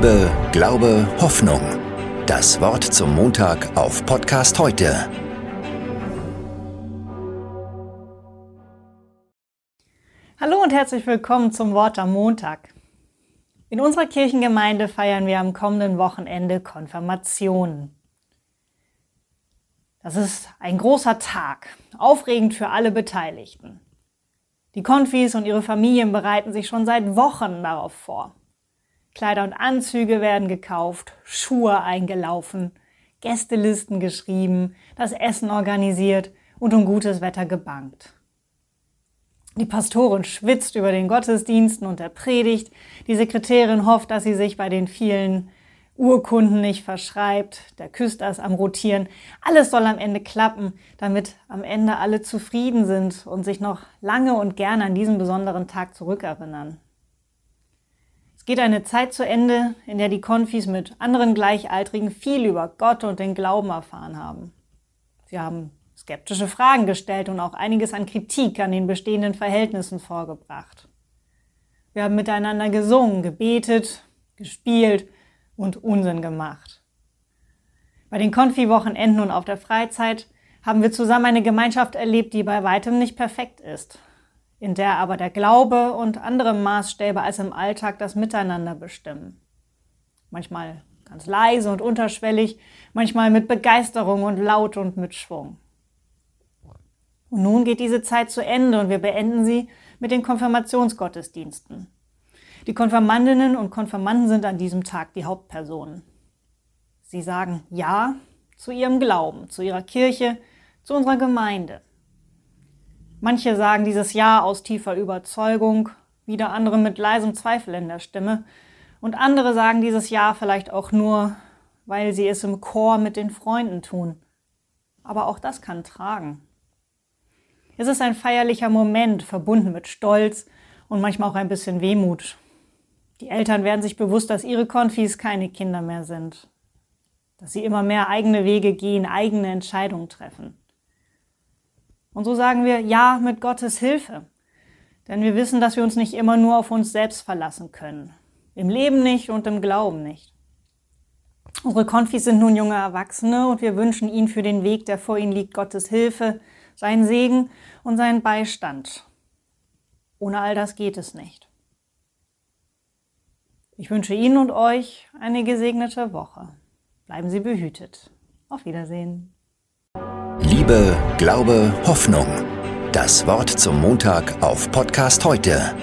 Liebe, Glaube, Hoffnung. Das Wort zum Montag auf Podcast heute. Hallo und herzlich willkommen zum Wort am Montag. In unserer Kirchengemeinde feiern wir am kommenden Wochenende Konfirmation. Das ist ein großer Tag, aufregend für alle Beteiligten. Die Konfis und ihre Familien bereiten sich schon seit Wochen darauf vor. Kleider und Anzüge werden gekauft, Schuhe eingelaufen, Gästelisten geschrieben, das Essen organisiert und um gutes Wetter gebankt. Die Pastorin schwitzt über den Gottesdiensten und der Predigt. Die Sekretärin hofft, dass sie sich bei den vielen Urkunden nicht verschreibt. Der Küster ist am Rotieren. Alles soll am Ende klappen, damit am Ende alle zufrieden sind und sich noch lange und gerne an diesen besonderen Tag zurückerinnern geht eine Zeit zu Ende, in der die Konfis mit anderen Gleichaltrigen viel über Gott und den Glauben erfahren haben. Sie haben skeptische Fragen gestellt und auch einiges an Kritik an den bestehenden Verhältnissen vorgebracht. Wir haben miteinander gesungen, gebetet, gespielt und Unsinn gemacht. Bei den Konfi-Wochenenden und auf der Freizeit haben wir zusammen eine Gemeinschaft erlebt, die bei weitem nicht perfekt ist in der aber der Glaube und andere Maßstäbe als im Alltag das Miteinander bestimmen. Manchmal ganz leise und unterschwellig, manchmal mit Begeisterung und laut und mit Schwung. Und nun geht diese Zeit zu Ende und wir beenden sie mit den Konfirmationsgottesdiensten. Die Konfirmandinnen und Konfirmanden sind an diesem Tag die Hauptpersonen. Sie sagen Ja zu ihrem Glauben, zu ihrer Kirche, zu unserer Gemeinde. Manche sagen dieses Ja aus tiefer Überzeugung, wieder andere mit leisem Zweifel in der Stimme und andere sagen dieses Ja vielleicht auch nur, weil sie es im Chor mit den Freunden tun. Aber auch das kann tragen. Es ist ein feierlicher Moment, verbunden mit Stolz und manchmal auch ein bisschen Wehmut. Die Eltern werden sich bewusst, dass ihre Konfis keine Kinder mehr sind, dass sie immer mehr eigene Wege gehen, eigene Entscheidungen treffen. Und so sagen wir Ja mit Gottes Hilfe. Denn wir wissen, dass wir uns nicht immer nur auf uns selbst verlassen können. Im Leben nicht und im Glauben nicht. Unsere Konfis sind nun junge Erwachsene und wir wünschen ihnen für den Weg, der vor ihnen liegt, Gottes Hilfe, seinen Segen und seinen Beistand. Ohne all das geht es nicht. Ich wünsche Ihnen und euch eine gesegnete Woche. Bleiben Sie behütet. Auf Wiedersehen. Liebe, Glaube, Hoffnung. Das Wort zum Montag auf Podcast heute